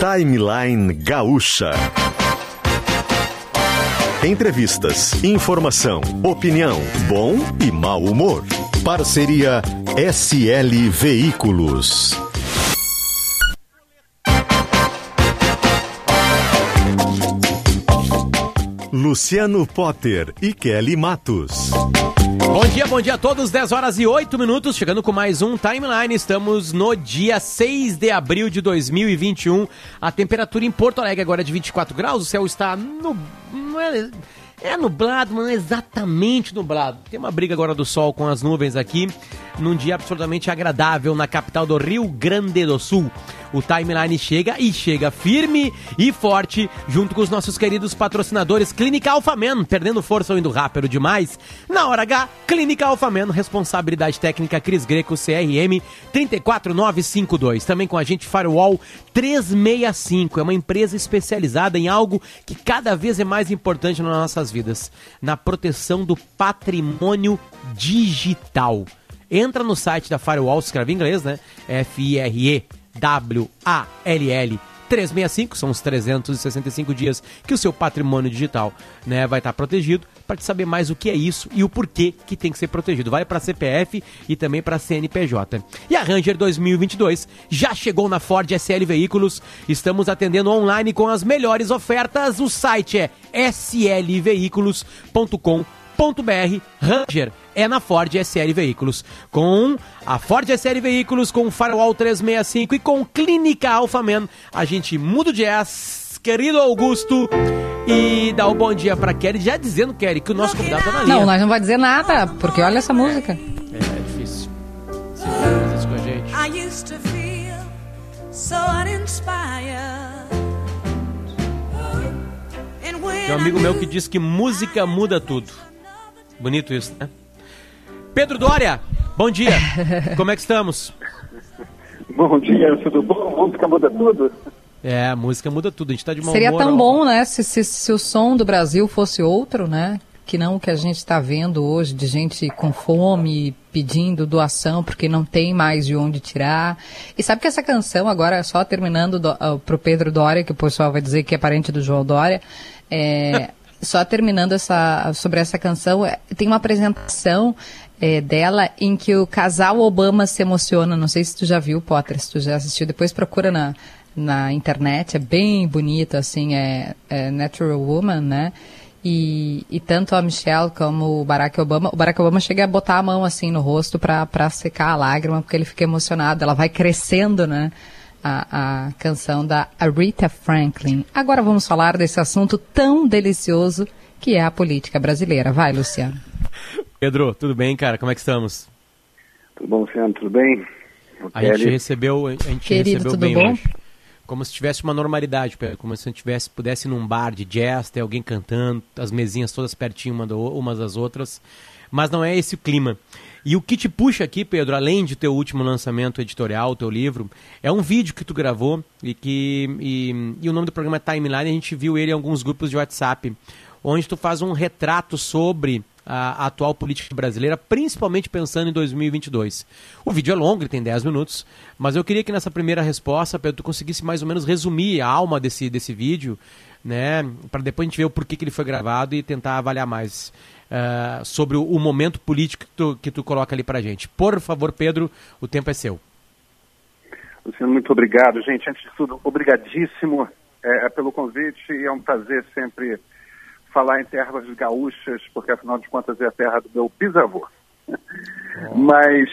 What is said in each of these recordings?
Timeline Gaúcha. Entrevistas, informação, opinião, bom e mau humor. Parceria SL Veículos. Luciano Potter e Kelly Matos. Bom dia, bom dia a todos. 10 horas e 8 minutos, chegando com mais um timeline. Estamos no dia 6 de abril de 2021. A temperatura em Porto Alegre agora é de 24 graus. O céu está no. É, é nublado, mas não é exatamente nublado. Tem uma briga agora do sol com as nuvens aqui, num dia absolutamente agradável na capital do Rio Grande do Sul. O timeline chega e chega firme e forte, junto com os nossos queridos patrocinadores Clínica Alfamen, perdendo força ou indo rápido demais. Na hora H, Clínica Alfamen, responsabilidade técnica Cris Greco, CRM 34952. Também com a gente Firewall 365, é uma empresa especializada em algo que cada vez é mais importante nas nossas vidas, na proteção do patrimônio digital. Entra no site da Firewall, escreve em inglês, né? F-I-R-E W-A-L-L 365, são os 365 dias que o seu patrimônio digital né, vai estar protegido, para te saber mais o que é isso e o porquê que tem que ser protegido. Vai para CPF e também para CNPJ. E a Ranger 2022 já chegou na Ford SL Veículos. Estamos atendendo online com as melhores ofertas. O site é slveículos.com.br Ranger é na Ford SL Veículos. Com a Ford SL Veículos, com Firewall 365 e com Clínica Alphaman, a gente muda o jazz, querido Augusto, e dá o um bom dia pra Kelly, já dizendo, Kelly, que o nosso convidado tá na linha. Não, nós não vai dizer nada, porque olha essa música. É, é difícil. Você faz isso com a gente. I used to feel so uninspired. Tem um amigo meu que diz que música muda tudo. Bonito isso, né? Pedro Dória, bom dia. Como é que estamos? Bom dia, tudo bom? Música muda tudo? É, a música muda tudo. A gente tá de mau Seria tão bom, né, se, se, se o som do Brasil fosse outro, né? que não o que a gente está vendo hoje de gente com fome pedindo doação porque não tem mais de onde tirar. E sabe que essa canção, agora só terminando do, uh, pro Pedro Dória, que o pessoal vai dizer que é parente do João Dória, é, só terminando essa, sobre essa canção, é, tem uma apresentação é, dela em que o casal Obama se emociona. Não sei se tu já viu, Potter, se tu já assistiu. Depois procura na, na internet, é bem bonito, assim, é, é Natural Woman, né? E, e, tanto a Michelle como o Barack Obama, o Barack Obama chega a botar a mão assim no rosto para secar a lágrima, porque ele fica emocionado. Ela vai crescendo, né? a, a canção da Aretha Franklin. Agora vamos falar desse assunto tão delicioso que é a política brasileira. Vai, Luciano. Pedro, tudo bem, cara? Como é que estamos? Tudo bom, Luciano? Tudo bem? A gente recebeu, a gente Querido, recebeu bem bom? hoje. Como se tivesse uma normalidade, como se a gente tivesse, pudesse ir num bar de jazz, ter alguém cantando, as mesinhas todas pertinho uma umas das outras. Mas não é esse o clima. E o que te puxa aqui, Pedro, além de teu último lançamento editorial, teu livro, é um vídeo que tu gravou e que e, e o nome do programa é Timeline, a gente viu ele em alguns grupos de WhatsApp, onde tu faz um retrato sobre a, a atual política brasileira, principalmente pensando em 2022. O vídeo é longo, ele tem 10 minutos, mas eu queria que nessa primeira resposta, Pedro, tu conseguisse mais ou menos resumir a alma desse, desse vídeo, né, para depois a gente ver o porquê que ele foi gravado e tentar avaliar mais uh, sobre o, o, momento político que tu, que tu coloca ali para gente. Por favor, Pedro, o tempo é seu. Luciano, muito obrigado. Gente, antes de tudo, obrigadíssimo é pelo convite e é um prazer sempre falar em terras gaúchas, porque afinal de contas é a terra do meu bisavô. Oh. Mas,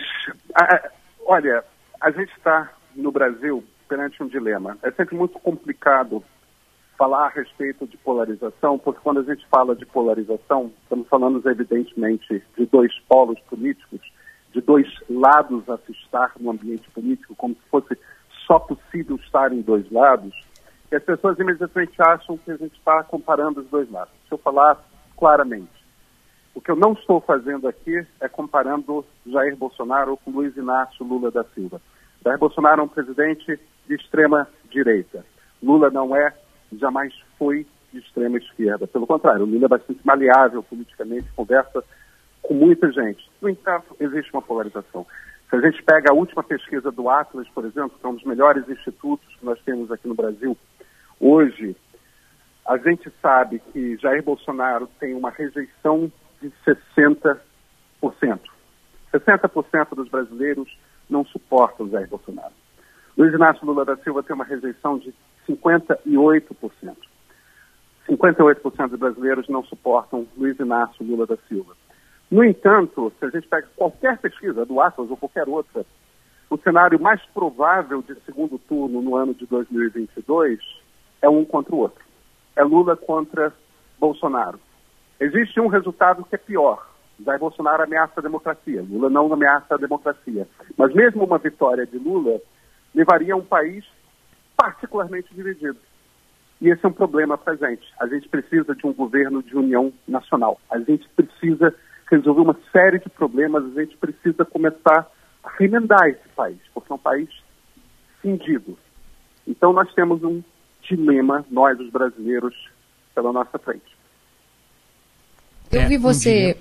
a, olha, a gente está no Brasil perante um dilema. É sempre muito complicado falar a respeito de polarização, porque quando a gente fala de polarização, estamos falando evidentemente de dois polos políticos, de dois lados a se estar no ambiente político, como se fosse só possível estar em dois lados, e as pessoas imediatamente acham que a gente está comparando os dois lados. Deixa eu falar claramente. O que eu não estou fazendo aqui é comparando Jair Bolsonaro com Luiz Inácio Lula da Silva. Jair Bolsonaro é um presidente de extrema direita. Lula não é jamais foi de extrema esquerda. Pelo contrário, Lula é bastante maleável politicamente, conversa com muita gente. No entanto, existe uma polarização. Se a gente pega a última pesquisa do Atlas, por exemplo, que é um dos melhores institutos que nós temos aqui no Brasil, hoje, a gente sabe que Jair Bolsonaro tem uma rejeição de 60%. 60% dos brasileiros não suportam Jair Bolsonaro. Luiz Inácio Lula da Silva tem uma rejeição de 58%. 58% dos brasileiros não suportam Luiz Inácio Lula da Silva. No entanto, se a gente pega qualquer pesquisa, do Atlas ou qualquer outra, o cenário mais provável de segundo turno no ano de 2022 é um contra o outro. É Lula contra Bolsonaro. Existe um resultado que é pior. Jair Bolsonaro ameaça a democracia, Lula não ameaça a democracia. Mas mesmo uma vitória de Lula levaria a um país particularmente dividido. E esse é um problema gente. A gente precisa de um governo de união nacional. A gente precisa resolver uma série de problemas, a gente precisa começar a remendar esse país, porque é um país cindido. Então nós temos um dilema, nós os brasileiros, pela nossa frente. Eu vi você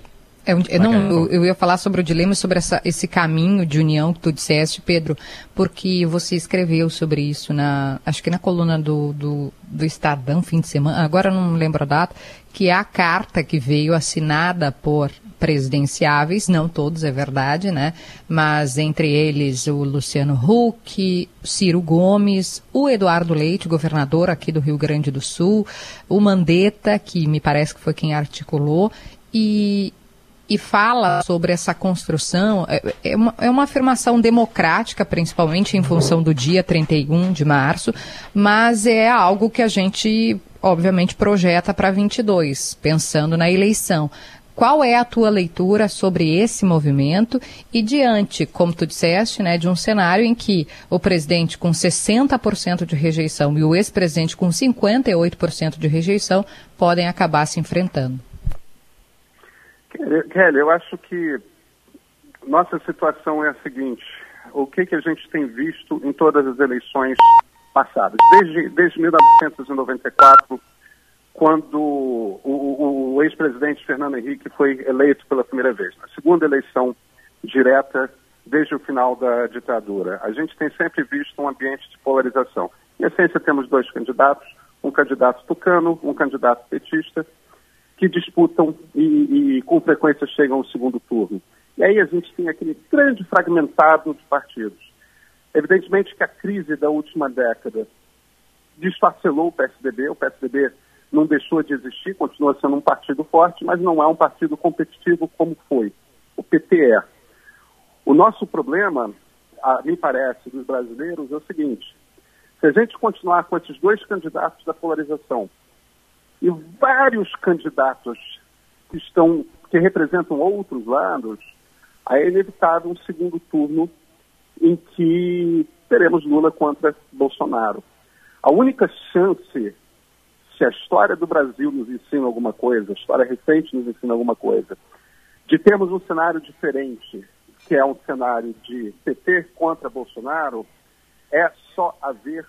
é, eu, não, eu, eu, ia falar sobre o dilema, sobre essa, esse caminho de união que tu disseste, Pedro, porque você escreveu sobre isso na, acho que na coluna do, do, do Estadão, fim de semana, agora não lembro a data, que é a carta que veio assinada por presidenciáveis, não todos, é verdade, né? Mas entre eles o Luciano Huck, Ciro Gomes, o Eduardo Leite, governador aqui do Rio Grande do Sul, o Mandetta, que me parece que foi quem articulou, e, e fala sobre essa construção, é, é, uma, é uma afirmação democrática, principalmente em função do dia 31 de março, mas é algo que a gente, obviamente, projeta para 22, pensando na eleição. Qual é a tua leitura sobre esse movimento e diante, como tu disseste, né, de um cenário em que o presidente com 60% de rejeição e o ex-presidente com 58% de rejeição podem acabar se enfrentando? Kelly, eu acho que nossa situação é a seguinte: o que, que a gente tem visto em todas as eleições passadas, desde, desde 1994, quando o, o, o ex-presidente Fernando Henrique foi eleito pela primeira vez, na segunda eleição direta desde o final da ditadura. A gente tem sempre visto um ambiente de polarização. Em essência, temos dois candidatos, um candidato tucano, um candidato petista, que disputam e, e, com frequência chegam ao segundo turno. E aí a gente tem aquele grande fragmentado de partidos. Evidentemente que a crise da última década desfacelou o PSDB, o PSDB não deixou de existir, continua sendo um partido forte, mas não é um partido competitivo como foi. O PT é. O nosso problema, a, me parece, dos brasileiros é o seguinte: se a gente continuar com esses dois candidatos da polarização, e vários candidatos que estão que representam outros lados, aí é inevitável um segundo turno em que teremos Lula contra Bolsonaro. A única chance, se a história do Brasil nos ensina alguma coisa, a história recente nos ensina alguma coisa, de termos um cenário diferente, que é um cenário de PT contra Bolsonaro, é só haver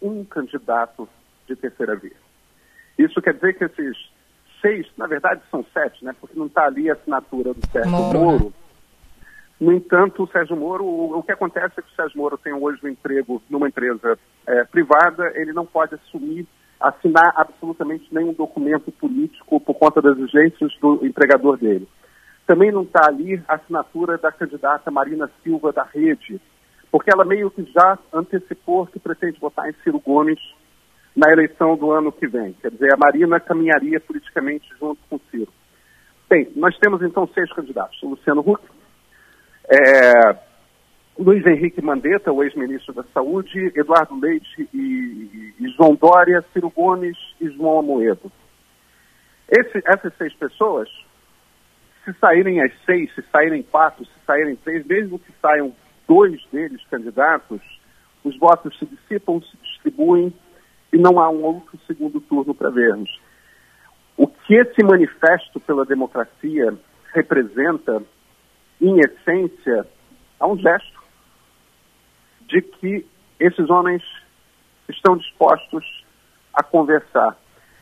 um candidato de terceira via. Isso quer dizer que esses seis, na verdade são sete, né? Porque não está ali a assinatura do Sérgio Moro. Moro. No entanto, o Sérgio Moro, o, o, que acontece é que o Sérgio Moro tem hoje um emprego numa empresa é, privada, ele não pode assumir, assinar absolutamente nenhum documento político por conta das exigências do empregador dele. Também não está ali a assinatura da candidata Marina Silva da Rede, porque ela meio que já antecipou que pretende votar em Ciro Gomes na eleição do ano que vem. Quer dizer, a Marina caminharia politicamente junto com o Ciro. Bem, nós temos então seis candidatos. Luciano Huck, é, Luiz Henrique Mandetta, o ex-ministro da Saúde, Eduardo Leite e, e, João Dória, Ciro Gomes e João Amoedo. Esse, essas seis pessoas, se saírem as seis, se saírem quatro, se saírem três, mesmo que saiam dois deles candidatos, os votos se dissipam, se distribuem e não há um outro segundo turno para vermos. O que esse manifesto pela democracia representa, em essência, é um gesto de que esses homens estão dispostos a conversar.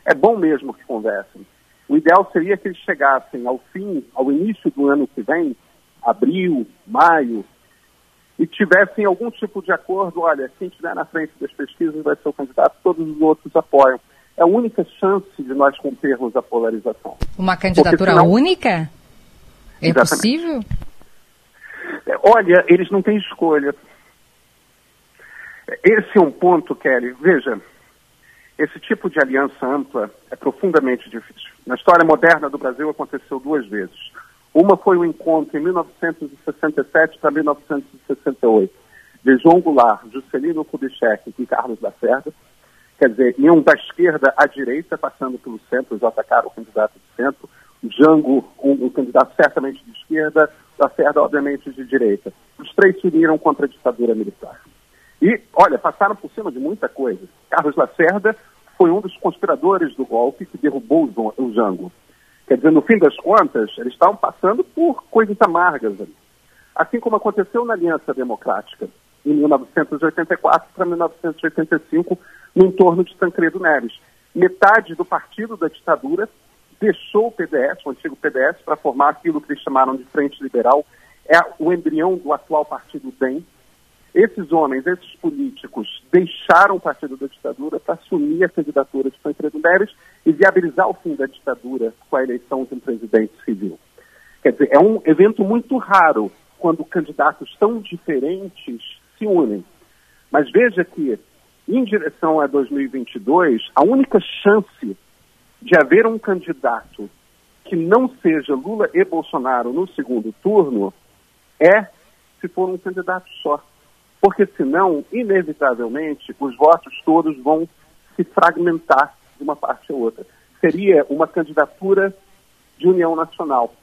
É bom mesmo que conversem. O ideal seria que eles chegassem ao fim, ao início do ano que vem, abril, maio, e tivessem algum tipo de acordo, olha, quem estiver na frente das pesquisas vai ser o candidato, todos os outros apoiam. É a única chance de nós rompermos a polarização. Uma candidatura senão... única? É Exatamente. possível? É, olha, eles não têm escolha. Esse é um ponto, Kelly. Veja, esse tipo de aliança ampla é profundamente difícil. Na história moderna do Brasil aconteceu duas vezes. Uma foi o encontro em 1967 para 1968 de João Goulart, Juscelino Kubitschek e Carlos Lacerda. Quer dizer, iam da esquerda à direita, passando pelo centro, já atacaram o candidato do centro. Jango, um, um candidato certamente de esquerda, Lacerda, obviamente, de direita. Os três se uniram contra a ditadura militar. E, olha, passaram por cima de muita coisa. Carlos Lacerda foi um dos conspiradores do golpe que derrubou o Jango. Quer dizer, no fim das contas, eles estavam passando por coisas amargas ali. Assim como aconteceu na Aliança Democrática, em 1984 para 1985, no entorno de Tancredo Neves. Metade do partido da ditadura deixou o PDS, o antigo PDS, para formar aquilo que eles chamaram de Frente Liberal, é o embrião do atual partido DEM, esses homens, esses políticos, deixaram o partido da ditadura para assumir a candidatura de Tancredo Neves e viabilizar o fim da ditadura com a eleição de um presidente civil. Quer dizer, é um evento muito raro quando candidatos tão diferentes se unem. Mas veja que, em direção a 2022, a única chance de haver um candidato que não seja Lula e Bolsonaro no segundo turno é se for um candidato só porque senão, inevitavelmente, os votos todos vão se fragmentar de uma parte ou outra. Seria uma candidatura de união nacional.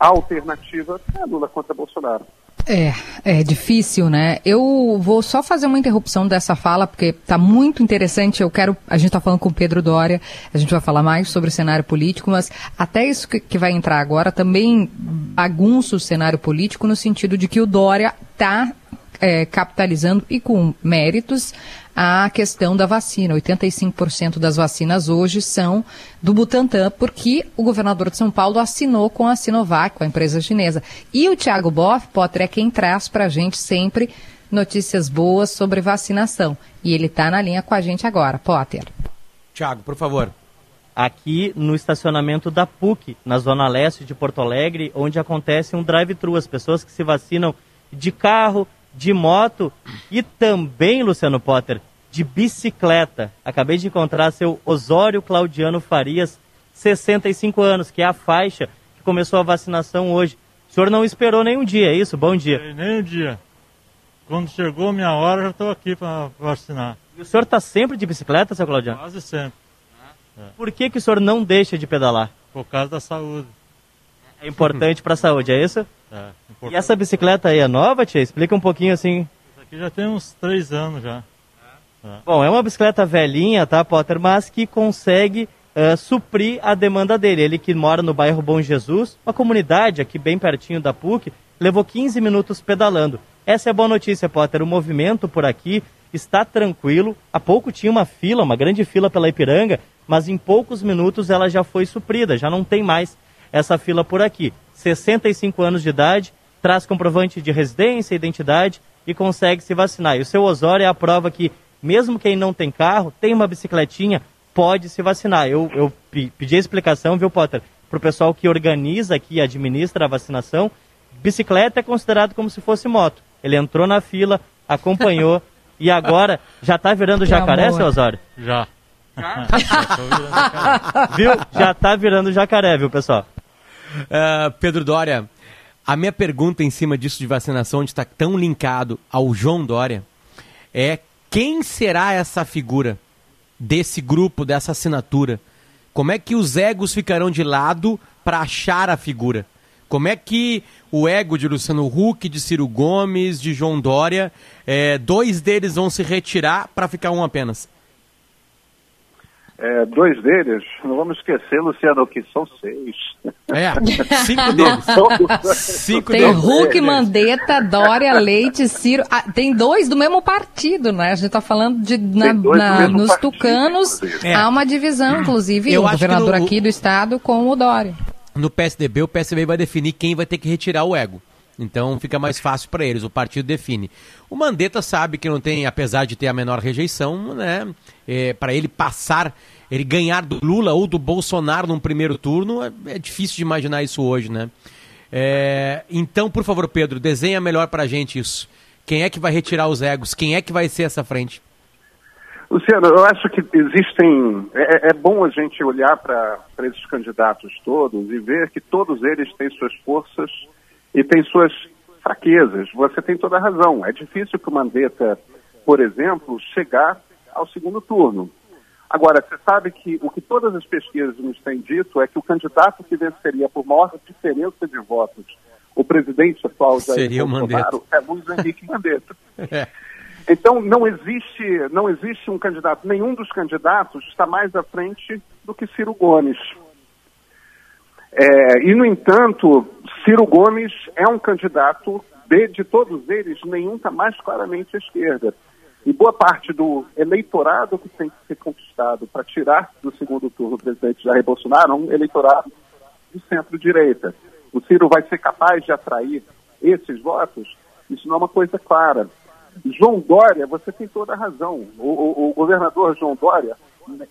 A alternativa é Lula contra Bolsonaro. É, é difícil, né? Eu vou só fazer uma interrupção dessa fala, porque está muito interessante. Eu quero. A gente está falando com o Pedro Doria, a gente vai falar mais sobre o cenário político, mas até isso que vai entrar agora também bagunça o cenário político no sentido de que o Dória está é, capitalizando e com méritos a questão da vacina. 85% das vacinas hoje são do Butantan, porque o governador de São Paulo assinou com a Sinovac, com a empresa chinesa. E o Tiago Boff, Potter, é quem traz para a gente sempre notícias boas sobre vacinação. E ele está na linha com a gente agora. Potter. Tiago, por favor. Aqui no estacionamento da PUC, na zona leste de Porto Alegre, onde acontece um drive-thru. As pessoas que se vacinam de carro, de moto e também, Luciano Potter, de bicicleta. Acabei de encontrar seu Osório Claudiano Farias, 65 anos, que é a faixa que começou a vacinação hoje. O senhor não esperou nenhum dia, é isso? Bom dia. Nem um dia. Quando chegou a minha hora, já estou aqui para vacinar. E o senhor está sempre de bicicleta, seu Claudiano? Quase sempre. É. Por que, que o senhor não deixa de pedalar? Por causa da saúde. É importante para a saúde, é isso? É, e essa bicicleta aí é nova, tia? Explica um pouquinho assim. Essa aqui já tem uns três anos já. É. Bom, é uma bicicleta velhinha, tá, Potter? Mas que consegue uh, suprir a demanda dele. Ele que mora no bairro Bom Jesus, uma comunidade aqui bem pertinho da PUC, levou 15 minutos pedalando. Essa é a boa notícia, Potter. O movimento por aqui está tranquilo. Há pouco tinha uma fila, uma grande fila pela Ipiranga, mas em poucos minutos ela já foi suprida, já não tem mais essa fila por aqui. 65 anos de idade, traz comprovante de residência, identidade e consegue se vacinar. E o seu Osório é a prova que, mesmo quem não tem carro, tem uma bicicletinha, pode se vacinar. Eu, eu pedi a explicação, viu, Potter, para o pessoal que organiza aqui e administra a vacinação. Bicicleta é considerado como se fosse moto. Ele entrou na fila, acompanhou e agora já está virando jacaré, seu Osório? Já. Já? viu? Já está virando jacaré, viu, pessoal? Uh, Pedro Dória, a minha pergunta em cima disso de vacinação, onde está tão linkado ao João Dória, é quem será essa figura desse grupo, dessa assinatura? Como é que os egos ficarão de lado para achar a figura? Como é que o ego de Luciano Huck, de Ciro Gomes, de João Dória, é, dois deles vão se retirar para ficar um apenas? É, dois deles, não vamos esquecer, Luciano, que são seis. É, cinco deles. cinco tem deles. Hulk, Mandetta, Dória, Leite, Ciro. Ah, tem dois do mesmo partido, né? A gente está falando de na, na, nos partido, tucanos. É. Há uma divisão, inclusive, Eu o governador no, aqui do estado com o Dória. No PSDB, o PSDB vai definir quem vai ter que retirar o ego. Então fica mais fácil para eles, o partido define. O Mandetta sabe que não tem, apesar de ter a menor rejeição, né? É, para ele passar, ele ganhar do Lula ou do Bolsonaro num primeiro turno, é, é difícil de imaginar isso hoje, né? É, então, por favor, Pedro, desenha melhor para a gente isso. Quem é que vai retirar os egos? Quem é que vai ser essa frente? Luciano, eu acho que existem. É, é bom a gente olhar para esses candidatos todos e ver que todos eles têm suas forças e têm suas fraquezas. Você tem toda a razão. É difícil que o Mandetta, por exemplo, chegar ao segundo turno. Agora, você sabe que o que todas as pesquisas nos têm dito é que o candidato que venceria por maior diferença de votos, o presidente atual Jair Seria Bolsonaro, é Luiz Henrique Mandetta. é. Então, não existe, não existe um candidato, nenhum dos candidatos está mais à frente do que Ciro Gomes. É, e, no entanto, Ciro Gomes é um candidato, de, de todos eles, nenhum está mais claramente à esquerda. E boa parte do eleitorado que tem que ser conquistado para tirar do segundo turno o presidente Jair Bolsonaro é um eleitorado de centro-direita. O Ciro vai ser capaz de atrair esses votos? Isso não é uma coisa clara. João Dória, você tem toda a razão. O, o, o governador João Dória,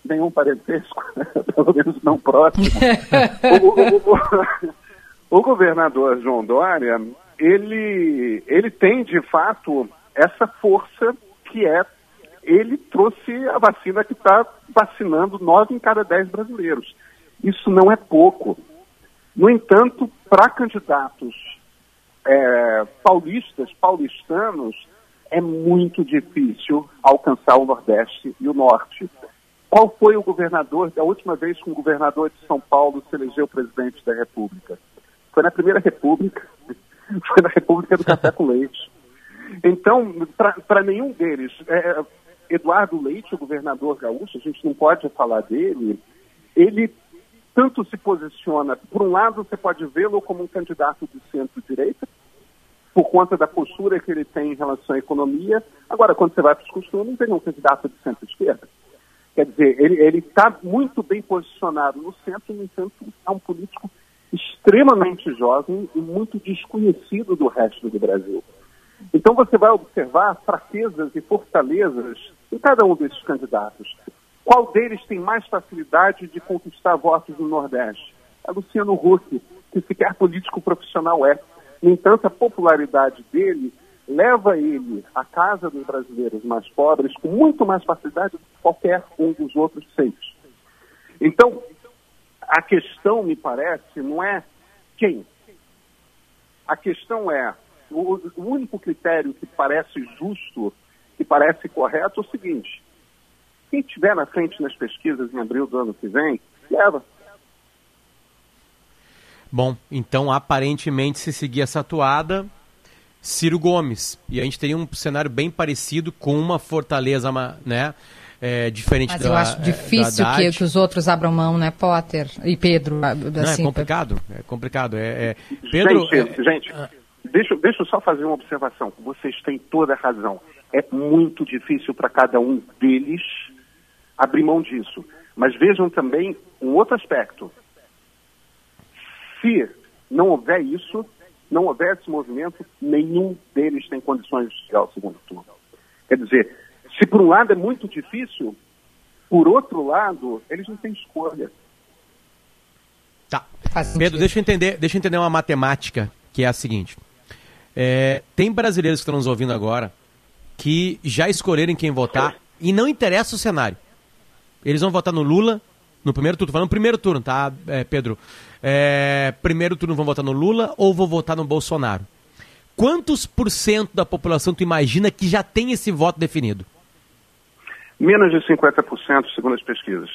nenhum parentesco, pelo menos não próximo. o, o, governador João Dória, ele, ele tem de fato essa força que é ele trouxe a vacina que está vacinando nove em cada dez brasileiros. Isso não é pouco. No entanto, para candidatos é, paulistas, paulistanos, é muito difícil alcançar o Nordeste e o Norte. Qual foi o governador, a última vez que um governador de São Paulo se elegeu presidente da República? Foi na Primeira República, foi na República do Café com Leite. Então, para nenhum deles, é, é, Eduardo Leite, o governador gaúcho, a gente não pode falar dele, ele tanto se posiciona, por um lado, você pode vê-lo como um candidato de centro-direita, por conta da postura que ele tem em relação à economia. Agora, quando você vai para os costumes, ele é um candidato de centro-esquerda. Quer dizer, ele está muito bem posicionado no centro, no entanto, é um político extremamente jovem e muito desconhecido do resto do Brasil. Então você vai observar fraquezas e fortalezas em cada um desses candidatos. Qual deles tem mais facilidade de conquistar votos no Nordeste? É Luciano Huck, que sequer político profissional é. No entanto, a popularidade dele leva ele à casa dos brasileiros mais pobres com muito mais facilidade do que qualquer um dos outros seis. Então, a questão, me parece, não é quem. A questão é, o, o único critério que parece justo, que parece correto, é o seguinte: quem estiver na frente nas pesquisas em abril do ano que vem, leva. Bom, então aparentemente se seguir essa atuada, Ciro Gomes. E a gente teria um cenário bem parecido com uma fortaleza, né? É, diferente Mas da, eu acho difícil que, que, os outros abram mão, né, Potter e Pedro? Assim, Não, é assim, complicado, é complicado. É, é... Pedro, gente, é... gente deixa, deixa eu só fazer uma observação. Vocês têm toda a razão. É muito difícil para cada um deles abrir mão disso. Mas vejam também um outro aspecto. Se não houver isso, não houver esse movimento, nenhum deles tem condições de chegar ao segundo turno. Quer dizer, se por um lado é muito difícil, por outro lado, eles não têm escolha. Tá. Pedro, deixa eu entender, deixa eu entender uma matemática que é a seguinte. É, tem brasileiros que estão nos ouvindo agora que já escolheram quem votar e não interessa o cenário. Eles vão votar no Lula no primeiro turno. Falando no primeiro turno, tá, é, Pedro? É, primeiro turno vão votar no Lula ou vão votar no Bolsonaro? Quantos por cento da população tu imagina que já tem esse voto definido? Menos de 50%, segundo as pesquisas.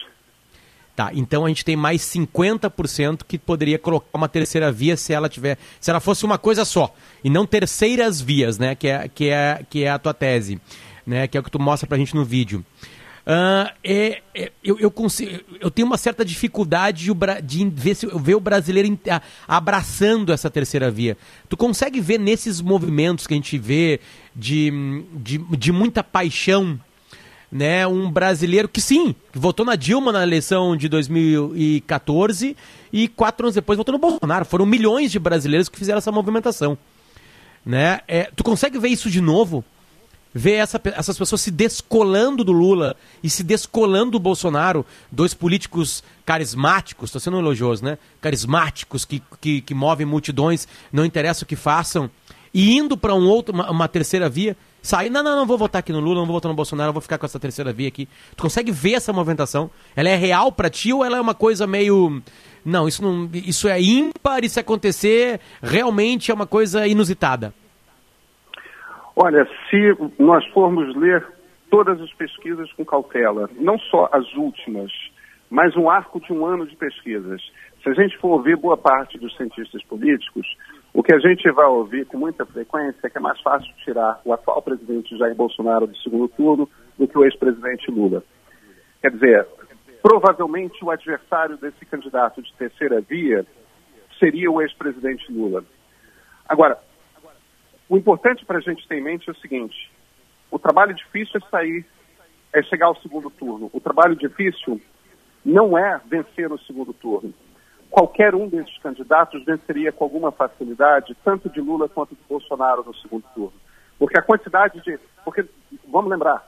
Tá, então a gente tem mais 50% que poderia colocar uma terceira via se ela tiver, se ela fosse uma coisa só, e não terceiras vias, né, que é, que é, que é a tua tese, né, que é o que tu mostra pra gente no vídeo. Uh, é, é, eu, eu, consigo, eu tenho uma certa dificuldade de, de ver, se, ver o brasileiro abraçando essa terceira via. Tu consegue ver nesses movimentos que a gente vê de, de, de muita paixão né, um brasileiro que sim, votou na Dilma na eleição de 2014 e quatro anos depois votou no Bolsonaro. Foram milhões de brasileiros que fizeram essa movimentação. né? É, tu consegue ver isso de novo? Ver essa, essas pessoas se descolando do Lula e se descolando do Bolsonaro, dois políticos carismáticos, estou sendo elogioso, né? Carismáticos, que, que, que movem multidões, não interessa o que façam, e indo para um outro, uma, uma terceira via, sair, não, não, não vou votar aqui no Lula, não vou votar no Bolsonaro, vou ficar com essa terceira via aqui. Tu consegue ver essa movimentação? Ela é real para ti ou ela é uma coisa meio não, isso não, isso é ímpar, isso acontecer realmente é uma coisa inusitada? Olha, se nós formos ler todas as pesquisas com cautela, não só as últimas, mas um arco de um ano de pesquisas, se a gente for ouvir boa parte dos cientistas políticos, o que a gente vai ouvir com muita frequência é que é mais fácil tirar o atual presidente Jair Bolsonaro do segundo turno do que o ex-presidente Lula. Quer dizer, provavelmente o adversário desse candidato de terceira via seria o ex-presidente Lula. Agora, o importante para a gente ter em mente é o seguinte: o trabalho difícil é sair, é chegar ao segundo turno. O trabalho difícil não é vencer no segundo turno. Qualquer um desses candidatos venceria com alguma facilidade, tanto de Lula quanto de Bolsonaro no segundo turno. Porque a quantidade de. Porque, vamos lembrar,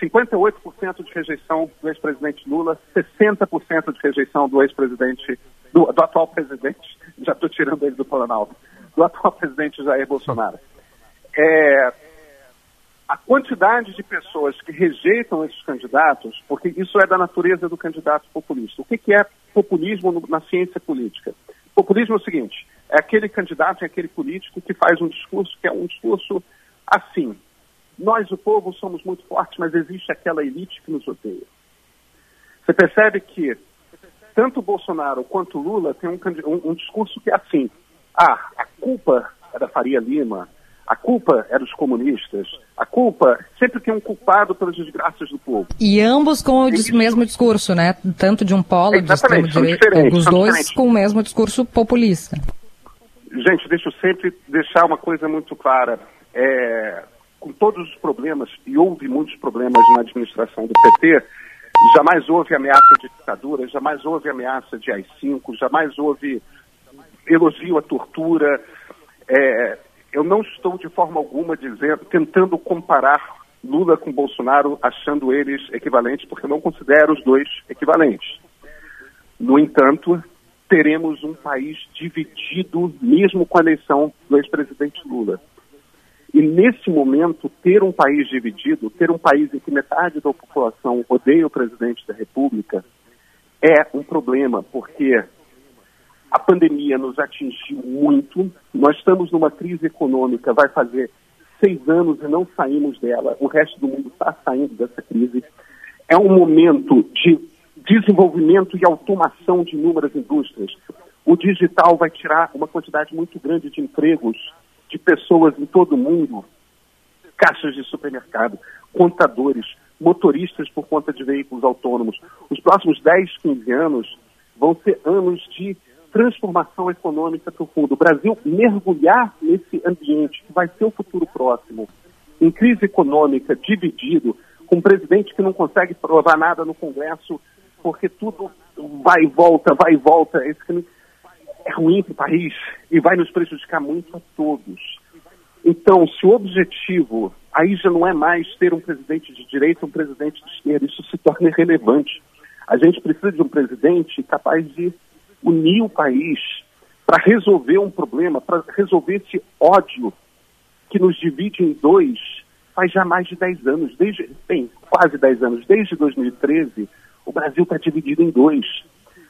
58% de rejeição do ex-presidente Lula, 60% de rejeição do ex-presidente, do, do, atual presidente, já estou tirando ele do Planalto, do atual presidente Jair Bolsonaro. É, a quantidade de pessoas que rejeitam esses candidatos, porque isso é da natureza do candidato populista. O que, que é populismo na ciência política? Populismo é o seguinte: é aquele candidato, é aquele político que faz um discurso que é um discurso assim, nós, o povo, somos muito fortes, mas existe aquela elite que nos odeia. Você percebe que tanto Bolsonaro quanto Lula têm um, um, um discurso que é assim: ah, a culpa é da Faria Lima, a culpa é dos comunistas, a culpa sempre tem um culpado pelas desgraças do povo. E ambos com o dis mesmo discurso, né? Tanto de um polo de extremo direito, os dois diferentes. com o mesmo discurso populista. Gente, deixa eu sempre deixar uma coisa muito clara. É, com todos os problemas, e houve muitos problemas na administração do PT, jamais houve ameaça de ditadura, jamais houve ameaça de AI-5, jamais houve elogio à tortura. É, eu não estou de forma alguma dizendo, tentando comparar Lula com Bolsonaro, achando eles equivalentes, porque não considero os dois equivalentes. No entanto, teremos um país dividido, mesmo com a eleição do ex-presidente Lula. E nesse momento, ter um país dividido, ter um país em que metade da população odeia o presidente da República, é um problema, porque a pandemia nos atingiu muito, nós estamos numa crise econômica, vai fazer seis anos e não saímos dela, o resto do mundo está saindo dessa crise. É um momento de desenvolvimento e automação de inúmeras indústrias. O digital vai tirar uma quantidade muito grande de empregos de pessoas em todo o mundo, caixas de supermercado, contadores, motoristas por conta de veículos autônomos. Os próximos 10, 15 anos vão ser anos de transformação econômica profunda. O Brasil mergulhar nesse ambiente que vai ser o futuro próximo, em crise econômica, dividido, com um presidente que não consegue provar nada no Congresso, porque tudo vai e volta, vai e volta. Esse é ruim para o país e vai nos prejudicar muito a todos. Então, se o objetivo aí já não é mais ter um presidente de direita, um presidente de esquerda, isso se torna irrelevante. A gente precisa de um presidente capaz de unir o país para resolver um problema, para resolver esse ódio que nos divide em dois faz já mais de 10 anos, desde, bem, quase 10 anos, desde 2013, o Brasil está dividido em dois.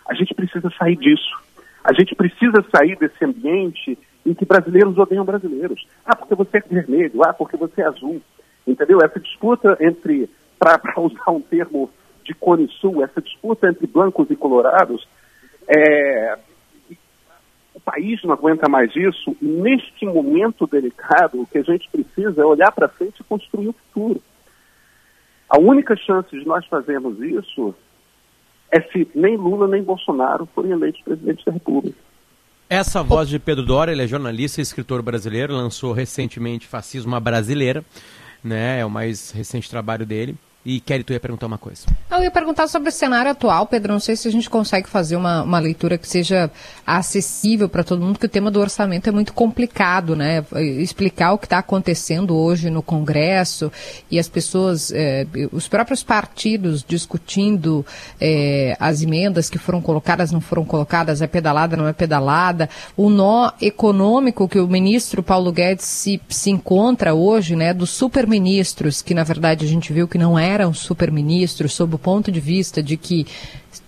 A gente precisa sair disso. A gente precisa sair desse ambiente em que brasileiros odeiam brasileiros. Ah, porque você é vermelho, ah, porque você é azul. Entendeu? Essa disputa entre, para usar um termo de Cone Sul, essa disputa entre blancos e colorados, é, o país não aguenta mais isso. Neste momento delicado, o que a gente precisa é olhar para frente e construir o futuro. A única chance de nós fazermos isso é se nem Lula nem Bolsonaro forem eleitos presidentes da República. Essa voz de Pedro Dória, ele é jornalista e escritor brasileiro, lançou recentemente Fascismo Brasileira, né? É o mais recente trabalho dele. E Kelly, tu ia perguntar uma coisa. Eu ia perguntar sobre o cenário atual, Pedro. Não sei se a gente consegue fazer uma, uma leitura que seja acessível para todo mundo, porque o tema do orçamento é muito complicado, né? Explicar o que está acontecendo hoje no Congresso e as pessoas, eh, os próprios partidos discutindo eh, as emendas que foram colocadas, não foram colocadas, é pedalada, não é pedalada, o nó econômico que o ministro Paulo Guedes se, se encontra hoje, né? Dos superministros, que na verdade a gente viu que não é eram superministros sob o ponto de vista de que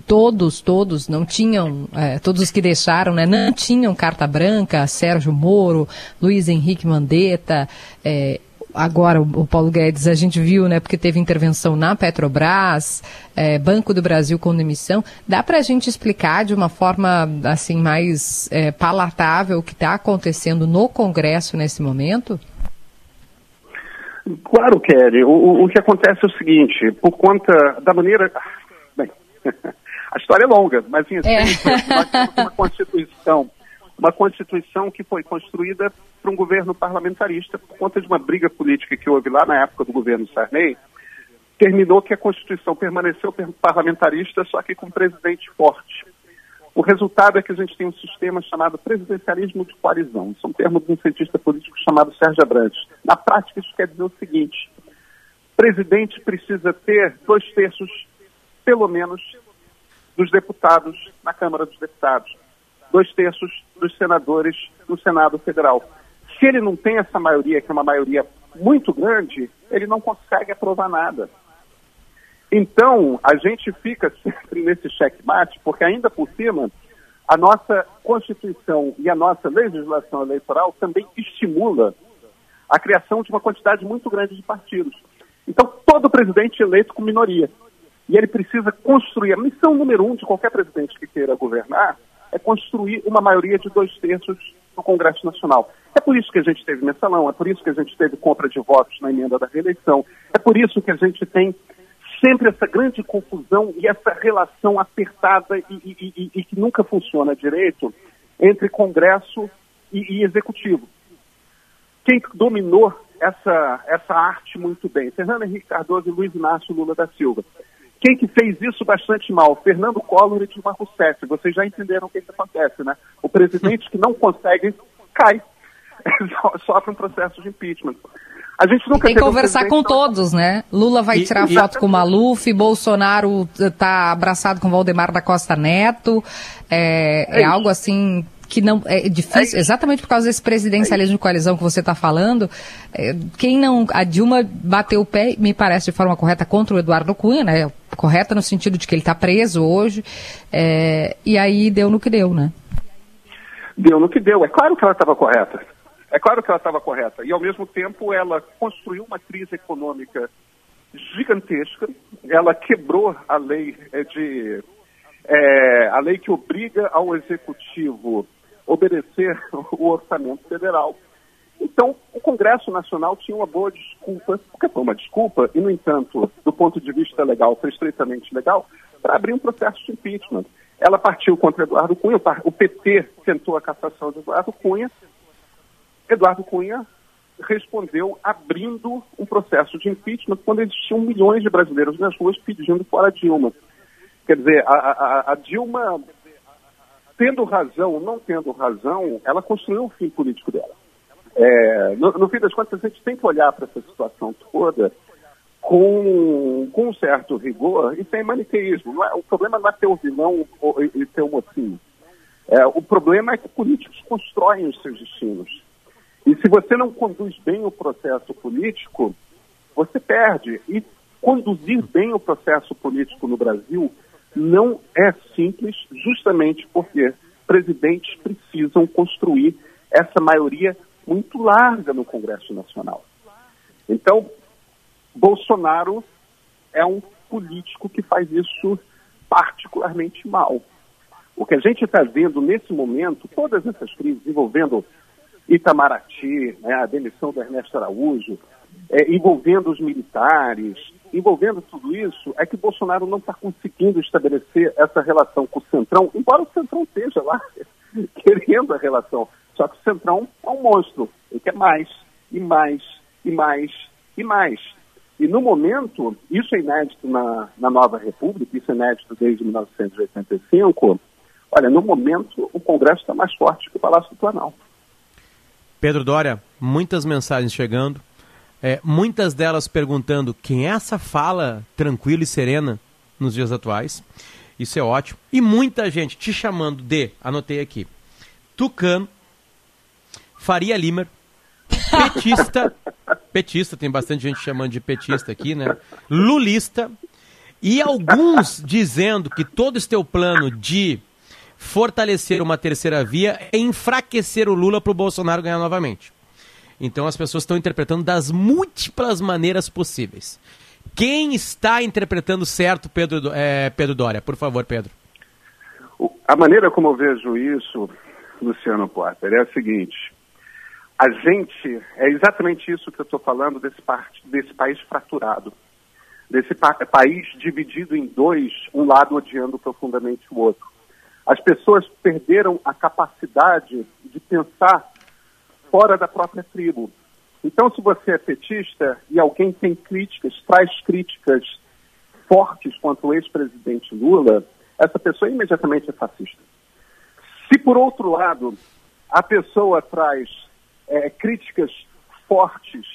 todos, todos não tinham, é, todos os que deixaram, né, não tinham carta branca, Sérgio Moro, Luiz Henrique Mandetta, é, agora o Paulo Guedes a gente viu, né, porque teve intervenção na Petrobras, é, Banco do Brasil com demissão. Dá para a gente explicar de uma forma assim mais é, palatável o que está acontecendo no Congresso nesse momento? Claro, Kelly. O, o, que acontece é o seguinte, por conta da maneira. Bem, a história é longa, mas em essência, é. uma Constituição, uma Constituição que foi construída por um governo parlamentarista, por conta de uma briga política que houve lá na época do governo Sarney, terminou que a Constituição permaneceu parlamentarista, só que com um presidente forte. O resultado é que a gente tem um sistema chamado presidencialismo de coalizão. Isso é um termo de um cientista político chamado Sérgio Abrantes. Na prática, isso quer dizer o seguinte: o presidente precisa ter dois terços, pelo menos, dos deputados na Câmara dos Deputados, dois terços dos senadores no Senado Federal. Se ele não tem essa maioria, que é uma maioria muito grande, ele não consegue aprovar nada. Então, a gente fica sempre nesse checkmate, porque ainda por cima, a nossa Constituição e a nossa legislação eleitoral também estimula a criação de uma quantidade muito grande de partidos. Então, todo presidente é eleito com minoria. E ele precisa construir, a missão número um de qualquer presidente que queira governar é construir uma maioria de dois terços no Congresso Nacional. É por isso que a gente teve mensalão, é por isso que a gente teve compra de votos na emenda da reeleição, é por isso que a gente tem sempre essa grande confusão e essa relação apertada e, e, e, e que nunca funciona direito entre Congresso e, Executivo. Quem dominou essa, essa arte muito bem? Fernando Henrique Cardoso e Luiz Inácio Lula da Silva. Quem que fez isso bastante mal? Fernando Collor e Dilma Rousseff. Vocês já entenderam o que, que acontece, né? O presidente que não consegue cai. Sofre um processo de impeachment. A gente nunca tem que conversar um com todos, né? Lula vai e, tirar e, foto com o Maluf, Bolsonaro está abraçado com Valdemar da Costa Neto. É, é, é algo assim que não é difícil, é exatamente por causa desse presidencialismo de coalizão que você está falando. É, quem não. A Dilma bateu o pé, me parece de forma correta, contra o Eduardo Cunha, né? Correta no sentido de que ele está preso hoje. É, e aí deu no que deu, né? Deu no que deu. É claro que ela estava correta. É claro que ela estava correta. E, ao mesmo tempo, ela construiu uma crise econômica gigantesca. Ela quebrou a lei eh, de. É, a lei que obriga ao executivo obedecer o orçamento federal. Então, o Congresso Nacional tinha uma boa desculpa, porque foi uma desculpa, e, no entanto, do ponto de vista legal, foi estritamente legal, para abrir um processo de impeachment. Ela partiu contra Eduardo Cunha, o PT tentou a cassação de Eduardo Cunha, Eduardo Cunha respondeu abrindo um processo de impeachment quando existiam milhões de brasileiros nas ruas pedindo fora Dilma. Quer dizer, a, a, a Dilma, tendo razão ou não tendo razão, ela construiu o fim político dela. É, no, no, fim das contas, a gente tem que olhar para essa situação toda com, com um certo rigor e sem maniqueísmo. É, o problema não é ter o vilão e ter o mocinho. É, o problema é que políticos constroem os seus destinos. E se você não conduz bem o processo político, você perde. E conduzir bem o processo político no Brasil não é simples, justamente porque presidentes precisam construir essa maioria muito larga no Congresso Nacional. Então, Bolsonaro é um político que faz isso particularmente mal. O que a gente está vendo nesse momento, todas essas crises envolvendo Itamaraty, né, a demissão do Ernesto Araújo, é, envolvendo os militares, envolvendo tudo isso, é que Bolsonaro não está conseguindo estabelecer essa relação com o Centrão, embora o Centrão esteja lá querendo a relação. Só que o Centrão é um monstro, ele quer mais, e mais, e mais, e mais. E no momento, isso é inédito na, na nova República, isso é inédito desde 1985. Olha, no momento, o Congresso está mais forte que o Palácio do Planalto. Pedro Dória, muitas mensagens chegando, é, muitas delas perguntando quem é essa fala tranquila e serena nos dias atuais. Isso é ótimo. E muita gente te chamando de, anotei aqui, Tucano, Faria Limer, petista, petista, tem bastante gente chamando de petista aqui, né? Lulista, e alguns dizendo que todo esse teu plano de fortalecer uma terceira via é enfraquecer o Lula para o Bolsonaro ganhar novamente. Então as pessoas estão interpretando das múltiplas maneiras possíveis. Quem está interpretando certo, Pedro, é, Pedro Dória? Por favor, Pedro. A maneira como eu vejo isso, Luciano Potter, é a seguinte. A gente, é exatamente isso que eu estou falando desse, parte, desse país fraturado. Desse pa país dividido em dois, um lado odiando profundamente o outro. As pessoas perderam a capacidade de pensar fora da própria tribo. Então, se você é petista e alguém tem críticas, traz críticas fortes contra o ex-presidente Lula, essa pessoa imediatamente é fascista. Se, por outro lado, a pessoa traz é, críticas fortes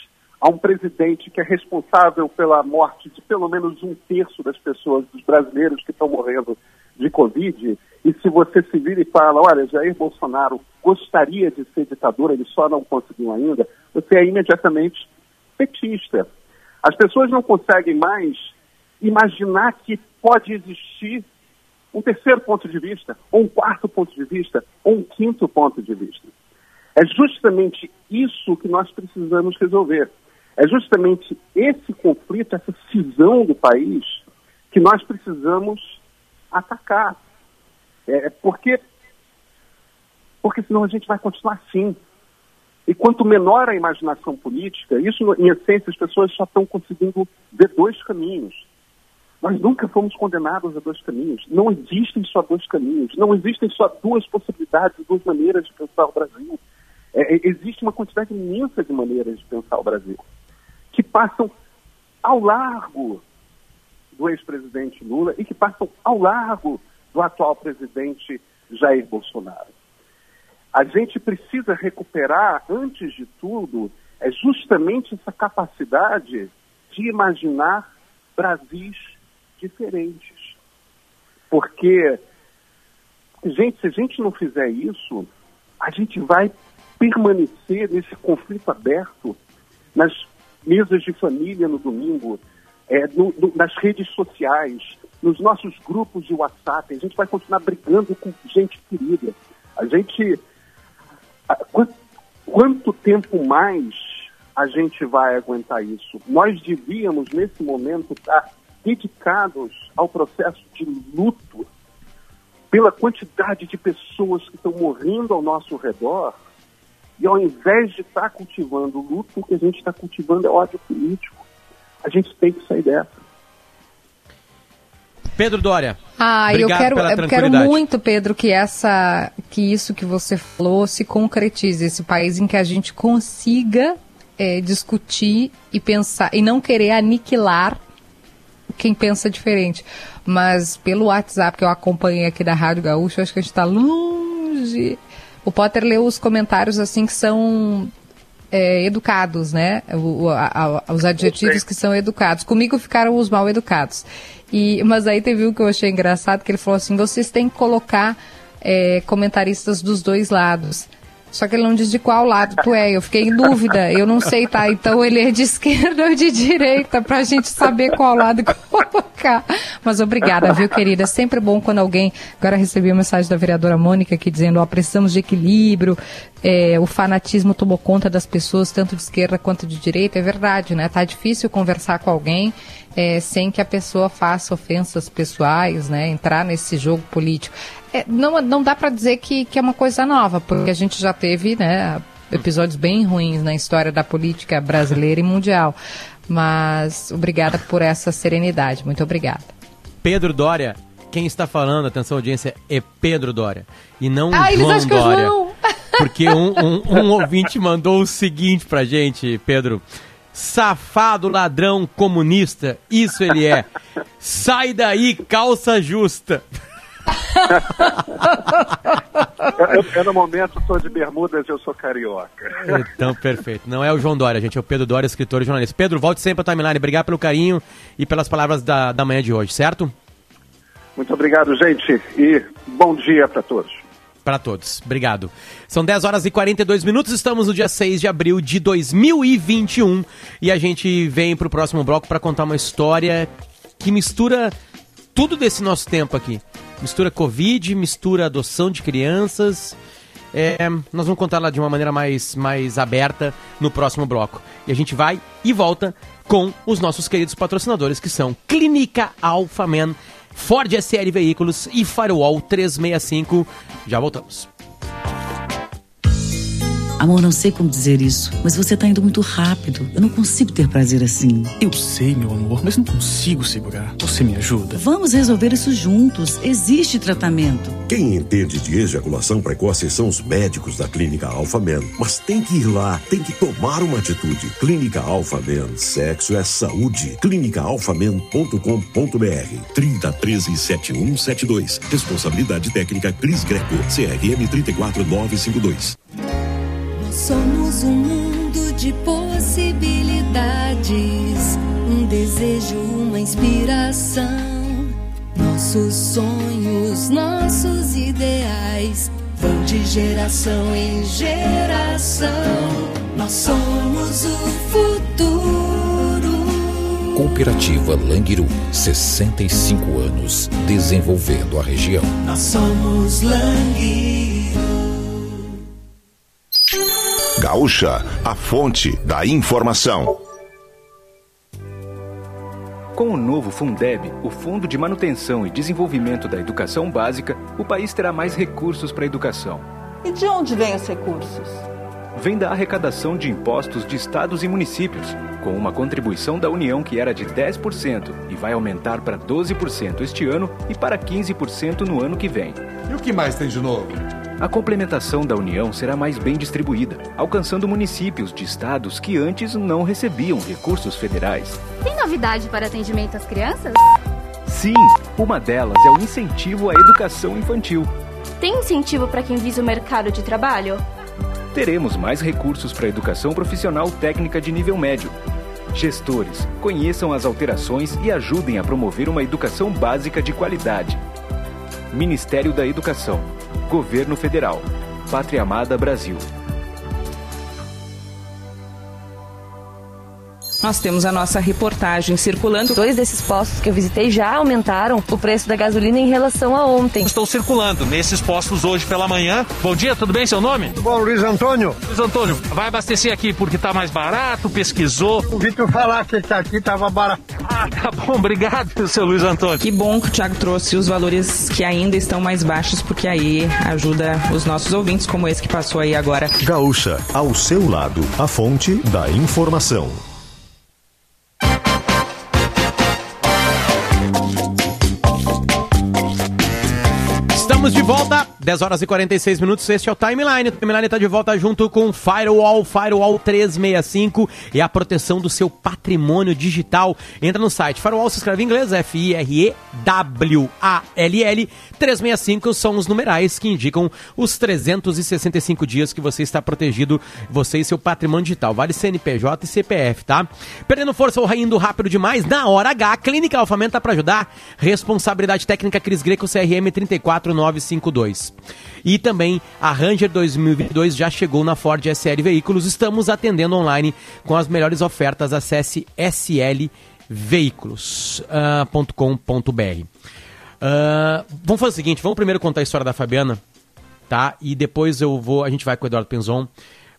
a um presidente que é responsável pela morte de pelo menos um terço das pessoas, dos brasileiros que estão morrendo de Covid, e se você se vira e fala, olha, Jair Bolsonaro gostaria de ser ditador, ele só não conseguiu ainda, você é imediatamente petista. As pessoas não conseguem mais imaginar que pode existir um terceiro ponto de vista, ou um quarto ponto de vista, ou um quinto ponto de vista. É justamente isso que nós precisamos resolver. É justamente esse conflito, essa cisão do país, que nós precisamos atacar. É, é, porque, porque senão a gente vai continuar assim. E quanto menor a imaginação política, isso, em essência, as pessoas só estão conseguindo ver dois caminhos. Nós nunca fomos condenados a dois caminhos. Não existem só dois caminhos. Não existem só duas possibilidades, duas maneiras de pensar o Brasil. É, é existe uma quantidade imensa de maneiras de pensar o Brasil que passam ao largo do ex-presidente Lula e que passam ao largo do atual presidente Jair Bolsonaro. A gente precisa recuperar, antes de tudo, é justamente essa capacidade de imaginar Brasis diferentes. Porque, gente, se a gente não fizer isso, a gente vai permanecer nesse conflito aberto nas mesas de família no domingo, é, no, no, nas redes sociais, nos nossos grupos de WhatsApp. A gente vai continuar brigando com gente querida. A gente. A, quanto, quanto tempo mais a gente vai aguentar isso? Nós devíamos, nesse momento, estar dedicados ao processo de luto pela quantidade de pessoas que estão morrendo ao nosso redor. E ao invés de estar cultivando luto, o que a gente está cultivando é ódio político. A gente tem que sair dessa. Pedro Dória. Ah, eu quero, eu quero muito, Pedro, que essa, que isso que você falou se concretize, esse país em que a gente consiga é, discutir e pensar e não querer aniquilar quem pensa diferente. Mas pelo WhatsApp que eu acompanhei aqui da Rádio Gaúcho, acho que a gente está longe. O Potter leu os comentários assim que são é, educados, né? O, a, a, os adjetivos que são educados. Comigo ficaram os mal educados. E, mas aí teve um que eu achei engraçado, que ele falou assim, vocês têm que colocar é, comentaristas dos dois lados. Só que ele não diz de qual lado tu é. Eu fiquei em dúvida. Eu não sei, tá? Então ele é de esquerda ou de direita, pra gente saber qual lado colocar. Mas obrigada, viu, querida? Sempre bom quando alguém. Agora recebi a mensagem da vereadora Mônica aqui dizendo: ó, precisamos de equilíbrio. É, o fanatismo tomou conta das pessoas, tanto de esquerda quanto de direita. É verdade, né? Tá difícil conversar com alguém é, sem que a pessoa faça ofensas pessoais, né? Entrar nesse jogo político. É, não, não dá para dizer que, que é uma coisa nova, porque a gente já teve, né? Episódios bem ruins na história da política brasileira e mundial. Mas obrigada por essa serenidade. Muito obrigada. Pedro Dória, quem está falando, atenção audiência, é Pedro Dória. E não ah, João Dória. Porque um, um, um ouvinte mandou o seguinte pra gente, Pedro. Safado ladrão comunista, isso ele é. Sai daí, calça justa. Eu, eu, no momento sou de bermudas, eu sou carioca. Então, perfeito. Não é o João Dória, gente, é o Pedro Dória, escritor e jornalista. Pedro, volte sempre para a timeline. Obrigado pelo carinho e pelas palavras da, da manhã de hoje, certo? Muito obrigado, gente, e bom dia para todos. Para todos. Obrigado. São 10 horas e 42 minutos, estamos no dia 6 de abril de 2021 e a gente vem para o próximo bloco para contar uma história que mistura tudo desse nosso tempo aqui. Mistura Covid, mistura adoção de crianças. É, nós vamos contar lá de uma maneira mais, mais aberta no próximo bloco. E a gente vai e volta com os nossos queridos patrocinadores, que são Clínica Alphaman, Ford SL Veículos e Firewall 365. Já voltamos. Amor, não sei como dizer isso, mas você tá indo muito rápido. Eu não consigo ter prazer assim. Eu sei, meu amor, mas não consigo segurar. Você me ajuda? Vamos resolver isso juntos. Existe tratamento. Quem entende de ejaculação precoce são os médicos da Clínica Alpha Men. Mas tem que ir lá, tem que tomar uma atitude. Clínica Alpha Men. Sexo é saúde. clínicaalphamen.com.br 3013 7172. Responsabilidade técnica Cris Greco. CRM 34952. Somos um mundo de possibilidades, um desejo, uma inspiração. Nossos sonhos, nossos ideais vão de geração em geração. Nós somos o futuro. Cooperativa Languiru, 65 anos desenvolvendo a região. Nós somos Languiru. Gaúcha, a fonte da informação. Com o novo Fundeb, o Fundo de Manutenção e Desenvolvimento da Educação Básica, o país terá mais recursos para a educação. E de onde vêm os recursos? Vem da arrecadação de impostos de estados e municípios, com uma contribuição da União que era de 10% e vai aumentar para 12% este ano e para 15% no ano que vem. E o que mais tem de novo? A complementação da União será mais bem distribuída, alcançando municípios de estados que antes não recebiam recursos federais. Tem novidade para atendimento às crianças? Sim, uma delas é o incentivo à educação infantil. Tem incentivo para quem visa o mercado de trabalho? Teremos mais recursos para a educação profissional técnica de nível médio. Gestores, conheçam as alterações e ajudem a promover uma educação básica de qualidade. Ministério da Educação. Governo Federal. Pátria Amada Brasil. Nós temos a nossa reportagem circulando. Dois desses postos que eu visitei já aumentaram o preço da gasolina em relação a ontem. Estou circulando nesses postos hoje pela manhã. Bom dia, tudo bem? Seu nome? Tudo bom, Luiz Antônio. Luiz Antônio, vai abastecer aqui porque está mais barato, pesquisou. Ouvi tu falar que aqui estava barato. Ah, tá bom, obrigado, seu Luiz Antônio. Que bom que o Thiago trouxe os valores que ainda estão mais baixos, porque aí ajuda os nossos ouvintes, como esse que passou aí agora. Gaúcha, ao seu lado, a fonte da informação. Estamos de volta, 10 horas e 46 minutos. Este é o Timeline. O Timeline está de volta junto com Firewall, Firewall 365 e a proteção do seu patrimônio digital. Entra no site Firewall, se escreve em inglês, F-I-R-E-W-A-L-L. 365 são os numerais que indicam os 365 dias que você está protegido, você e seu patrimônio digital. Vale CNPJ e CPF, tá? Perdendo força ou indo rápido demais, na hora H, Clínica Alfamento tá para ajudar. Responsabilidade técnica Cris Greco, CRM 349 952. E também a Ranger 2022 já chegou na Ford SL Veículos. Estamos atendendo online com as melhores ofertas. Acesse slveículos.com.br. Uh, vamos fazer o seguinte, vamos primeiro contar a história da Fabiana, tá? E depois eu vou, a gente vai com o Eduardo Penzon,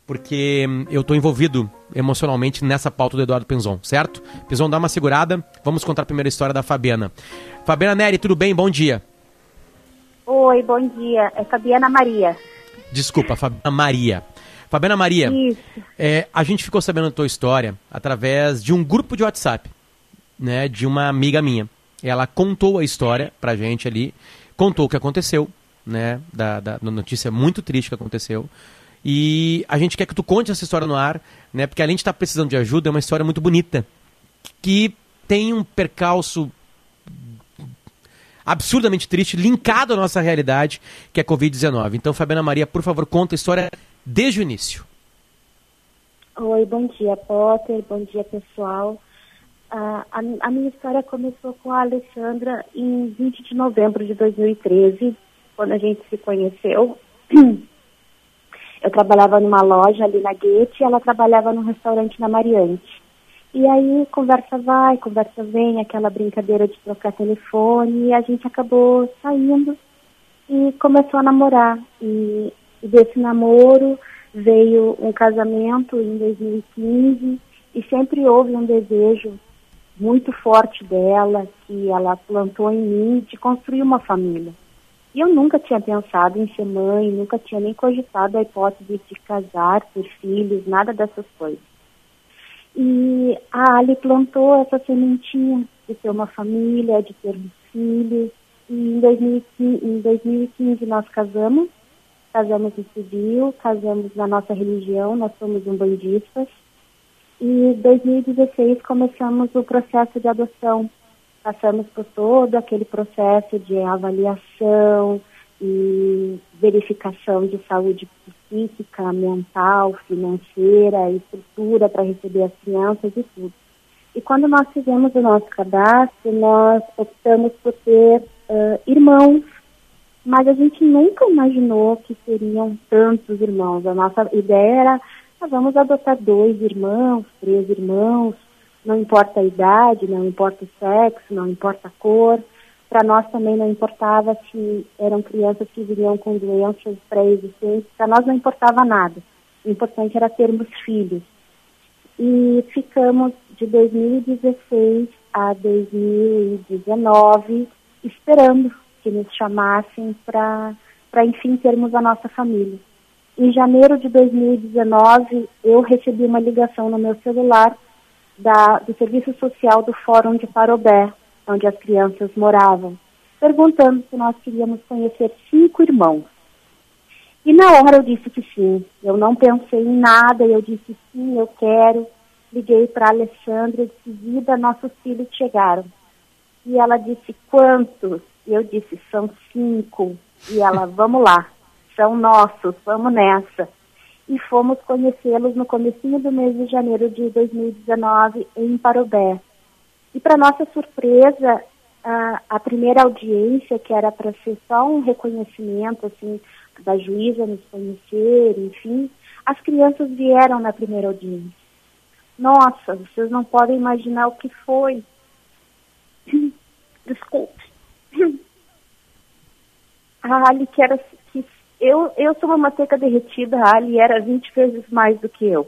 porque eu estou envolvido emocionalmente nessa pauta do Eduardo Penzon, certo? Penzon, dá uma segurada, vamos contar a primeira história da Fabiana. Fabiana Neri, tudo bem? Bom dia. Oi, bom dia. É Fabiana Maria. Desculpa, Fabiana Maria. Fabiana Maria, é, a gente ficou sabendo da tua história através de um grupo de WhatsApp, né, de uma amiga minha. Ela contou a história pra gente ali, contou o que aconteceu, né, da, da notícia muito triste que aconteceu. E a gente quer que tu conte essa história no ar, né? Porque além de estar precisando de ajuda, é uma história muito bonita. Que tem um percalço absurdamente triste, linkado à nossa realidade, que é a Covid-19. Então, Fabiana Maria, por favor, conta a história desde o início. Oi, bom dia, Potter. Bom dia, pessoal. Uh, a, a, minha história começou com a Alessandra em 20 de novembro de 2013, quando a gente se conheceu. Eu trabalhava numa loja ali na Guete e ela trabalhava num restaurante na Mariante. E aí conversa vai, conversa vem, aquela brincadeira de trocar telefone, e a gente acabou saindo e começou a namorar. E, e desse namoro veio um casamento em 2015 e sempre houve um desejo muito forte dela, que ela plantou em mim, de construir uma família. E eu nunca tinha pensado em ser mãe, nunca tinha nem cogitado a hipótese de casar, ter filhos, nada dessas coisas. E a Ali plantou essa sementinha de ter uma família, de ter um filho. E em 2015, em 2015 nós casamos, casamos em civil, casamos na nossa religião, nós somos umbandistas. E em 2016 começamos o processo de adoção. Passamos por todo aquele processo de avaliação e verificação de saúde psíquica, mental, financeira, estrutura para receber as crianças e tudo. E quando nós fizemos o nosso cadastro, nós optamos por ter uh, irmãos, mas a gente nunca imaginou que seriam tantos irmãos. A nossa ideia era, ah, vamos adotar dois irmãos, três irmãos, não importa a idade, não importa o sexo, não importa a cor. Para nós também não importava se eram crianças que viriam com doenças pré-existentes, para nós não importava nada. O importante era termos filhos. E ficamos de 2016 a 2019 esperando que nos chamassem para, enfim, termos a nossa família. Em janeiro de 2019, eu recebi uma ligação no meu celular da, do Serviço Social do Fórum de Parobé, onde as crianças moravam, perguntando se nós queríamos conhecer cinco irmãos. E na hora eu disse que sim. Eu não pensei em nada, eu disse sim, eu quero. Liguei para a Alessandra e disse, vida, nossos filhos chegaram. E ela disse, quantos? E eu disse, são cinco. E ela, vamos lá, são nossos, vamos nessa. E fomos conhecê-los no comecinho do mês de janeiro de 2019 em Parobé. E para nossa surpresa, a, a, primeira audiência, que era para ser só um reconhecimento, assim, da juíza nos conhecer, enfim, as crianças vieram na primeira audiência. Nossa, vocês não podem imaginar o que foi. Desculpe. A Ali que era que eu, eu sou uma manteiga derretida, a Ali era 20 vezes mais do que eu.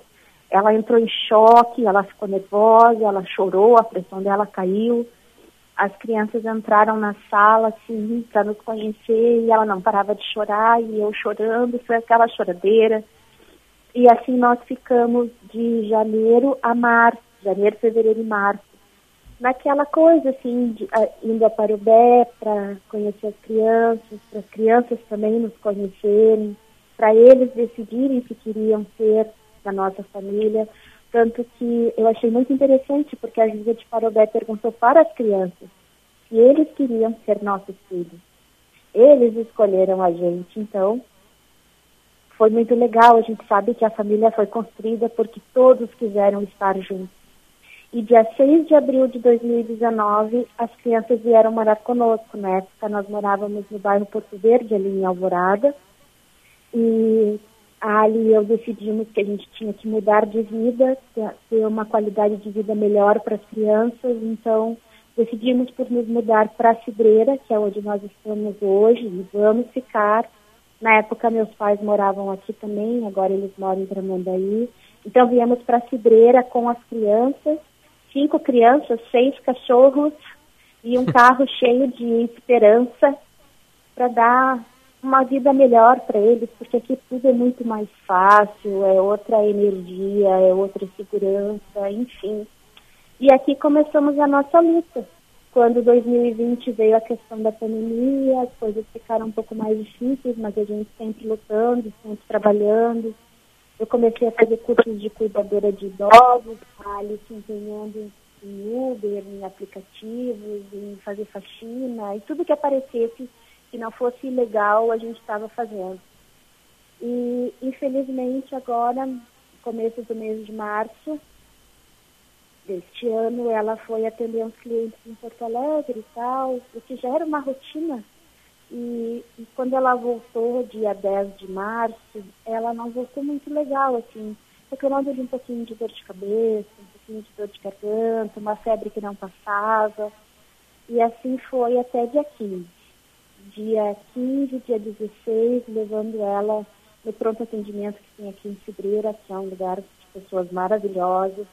Ela entrou em choque, ela ficou nervosa, ela chorou, a pressão dela caiu. As crianças entraram na sala, assim, para nos conhecer, e ela não parava de chorar, e eu chorando, foi aquela choradeira. E assim nós ficamos de janeiro a março, janeiro, fevereiro e março. Naquela coisa, assim, de, uh, indo a Parubé para conhecer as crianças, para as crianças também nos conhecerem, para eles decidirem se queriam ser da nossa família. Tanto que eu achei muito interessante, porque a Júlia de Parobé perguntou para as crianças se eles queriam ser nossos filhos. Eles escolheram a gente, então foi muito legal. A gente sabe que a família foi construída porque todos quiseram estar juntos. E dia 6 de abril de 2019, as crianças vieram morar conosco. Na época, nós morávamos no bairro Porto Verde, ali em Alvorada. E Ali e eu decidimos que a gente tinha que mudar de vida, ter uma qualidade de vida melhor para as crianças, então decidimos por nos mudar para Cidreira, que é onde nós estamos hoje, e vamos ficar. Na época meus pais moravam aqui também, agora eles moram em Tramandaí. Então viemos para Cidreira com as crianças, cinco crianças, seis cachorros e um carro cheio de esperança para dar uma vida melhor para eles, porque aqui tudo é muito mais fácil, é outra energia, é outra segurança, enfim. E aqui começamos a nossa luta. Quando 2020 veio a questão da pandemia, as coisas ficaram um pouco mais difíceis, mas a gente sempre lutando, sempre trabalhando. Eu comecei a fazer cursos de cuidadora de idosos, ali se empenhando em Uber, em aplicativos, em fazer faxina, e tudo que aparecesse que não fosse ilegal a gente estava fazendo. E infelizmente agora, começo do mês de março deste ano, ela foi atender uns clientes em Porto Alegre e tal, o que já era uma rotina. E, e quando ela voltou, dia 10 de março, ela não voltou muito legal, assim, reclamando de um pouquinho de dor de cabeça, um pouquinho de dor de garganta, uma febre que não passava. E assim foi até dia 15. Dia 15, dia 16, levando ela no pronto atendimento que tem aqui em Cidreira, que é um lugar de pessoas maravilhosas.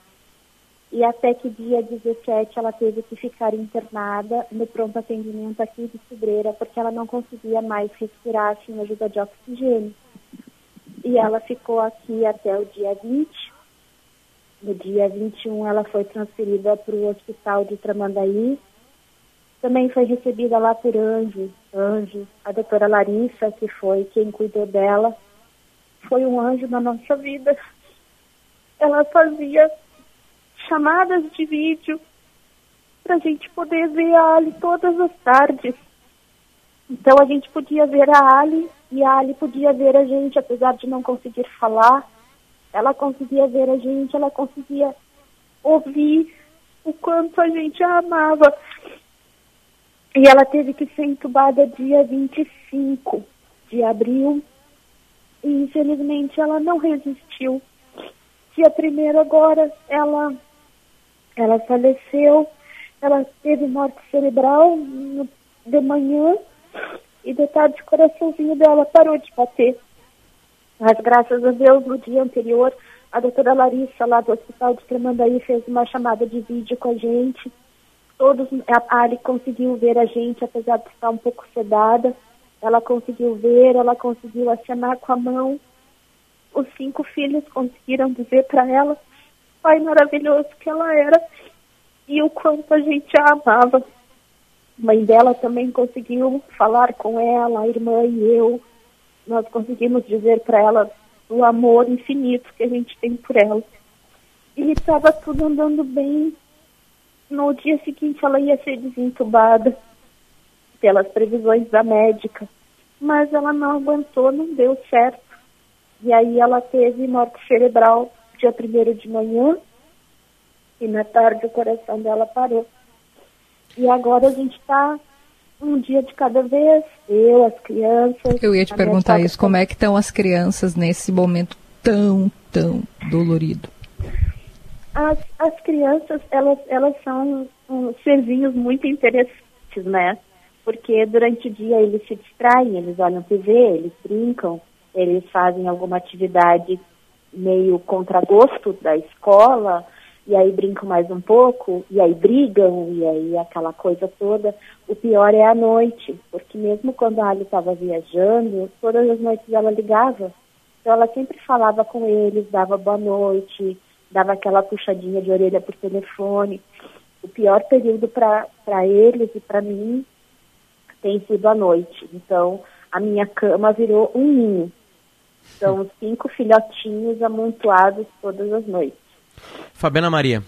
E até que dia 17 ela teve que ficar internada no pronto atendimento aqui de Cidreira, porque ela não conseguia mais respirar sem ajuda de oxigênio. E ela ficou aqui até o dia 20. No dia 21 ela foi transferida para o hospital de Tramandaí. Também foi recebida lá por Anjo, Anjo, a doutora Larissa, que foi quem cuidou dela. Foi um anjo na nossa vida. Ela fazia chamadas de vídeo para a gente poder ver a Ali todas as tardes. Então a gente podia ver a Ali e a Ali podia ver a gente, apesar de não conseguir falar. Ela conseguia ver a gente, ela conseguia ouvir o quanto a gente a amava. E ela teve que ser entubada dia 25 de abril. E infelizmente ela não resistiu. Dia primeiro agora ela ela faleceu. Ela teve morte cerebral no, de manhã e de tarde o coraçãozinho dela parou de bater. Mas graças a Deus, no dia anterior, a doutora Larissa, lá do Hospital de Tremandaí, fez uma chamada de vídeo com a gente. Todos, a Ali conseguiu ver a gente, apesar de estar um pouco sedada. Ela conseguiu ver, ela conseguiu acenar com a mão. Os cinco filhos conseguiram dizer para ela pai maravilhoso que ela era e o quanto a gente a amava. A mãe dela também conseguiu falar com ela, a irmã e eu. Nós conseguimos dizer para ela o amor infinito que a gente tem por ela. E estava tudo andando bem. No dia seguinte ela ia ser desentubada pelas previsões da médica. Mas ela não aguentou, não deu certo. E aí ela teve morte cerebral dia primeiro de manhã e na tarde o coração dela parou. E agora a gente está um dia de cada vez, eu, as crianças. Eu ia te perguntar isso, como é que estão as crianças nesse momento tão, tão dolorido? As, as crianças, elas, elas são um, serzinhos muito interessantes, né? Porque durante o dia eles se distraem, eles olham TV, eles brincam, eles fazem alguma atividade meio contragosto da escola, e aí brincam mais um pouco, e aí brigam, e aí aquela coisa toda. O pior é a noite, porque mesmo quando a Ali estava viajando, todas as noites ela ligava. Então ela sempre falava com eles, dava boa noite, dava aquela puxadinha de orelha por telefone. O pior período para eles e para mim tem sido a noite. Então a minha cama virou um ninho. São cinco filhotinhos amontoados todas as noites. Fabiana Maria,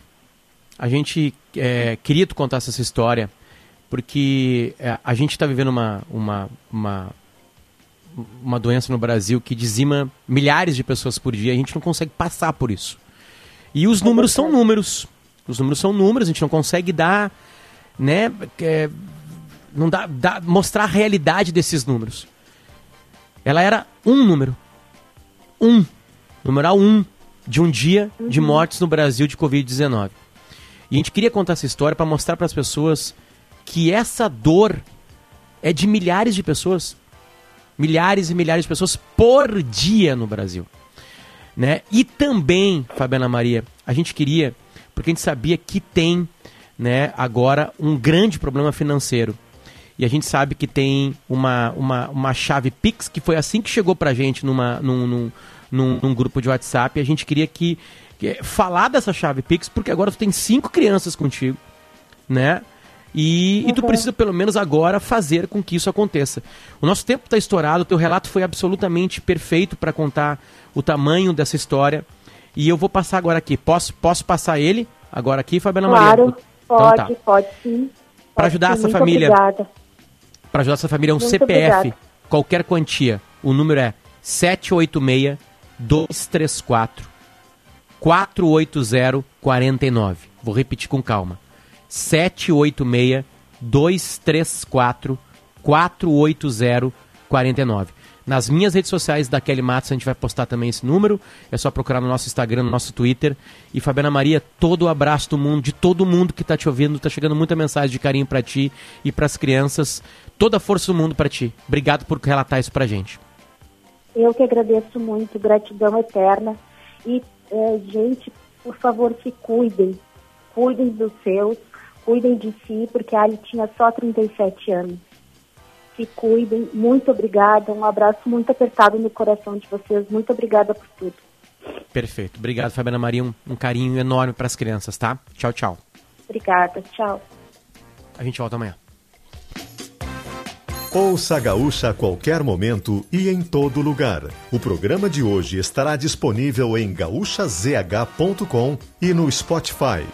a gente é, queria tu contar essa história porque é, a gente está vivendo uma, uma, uma, uma doença no Brasil que dizima milhares de pessoas por dia. A gente não consegue passar por isso. E os números são números. Os números são números. A gente não consegue dar, né? É, não dá, dá, mostrar a realidade desses números. Ela era um número um, numeral um, de um dia uhum. de mortes no Brasil de Covid-19. E a gente queria contar essa história para mostrar para as pessoas que essa dor é de milhares de pessoas. Milhares e milhares de pessoas por dia no Brasil. Né? E também, Fabiana Maria, a gente queria, porque a gente sabia que tem né, agora um grande problema financeiro. E a gente sabe que tem uma, uma, uma chave Pix, que foi assim que chegou pra gente numa, num, num, num, num grupo de WhatsApp. E a gente queria que, que, falar dessa chave Pix, porque agora tu tem cinco crianças contigo, né? E, e tu Uhum. precisa, pelo menos agora, fazer com que isso aconteça. O nosso tempo está estourado, o teu relato foi absolutamente perfeito para contar o tamanho dessa história. E eu vou passar agora aqui. Posso, posso passar ele agora aqui, Fabiana Claro, Maria? pode, Então tá. pode sim. Para ajudar sim, essa família. Para ajudar essa família, é um Muito CPF, obrigada. qualquer quantia. O número é 786 234 480 49. Vou repetir com calma. 786 234 480 49. Nas minhas redes sociais da Kelly Matos a gente vai postar também esse número. É só procurar no nosso Instagram, no nosso Twitter. E Fabiana Maria, todo o abraço do mundo, de todo mundo que tá te ouvindo. Tá chegando muita mensagem de carinho para ti e para as crianças. Toda a força do mundo para ti. Obrigado por relatar isso pra gente. Eu que agradeço muito, gratidão eterna. E, eh, gente, por favor, se cuidem. Cuidem dos seus, cuidem de si, porque a Ali tinha só 37 anos. Se cuidem. Muito obrigada. Um abraço muito apertado no coração de vocês. Muito obrigada por tudo. Perfeito. Obrigado, Fabiana Maria. Um, um carinho enorme para as crianças, tá? Tchau, tchau. Obrigada. Tchau. A gente volta amanhã. Ouça a Gaúcha a qualquer momento e em todo lugar. O programa de hoje estará disponível em gaúchazh.com e no Spotify.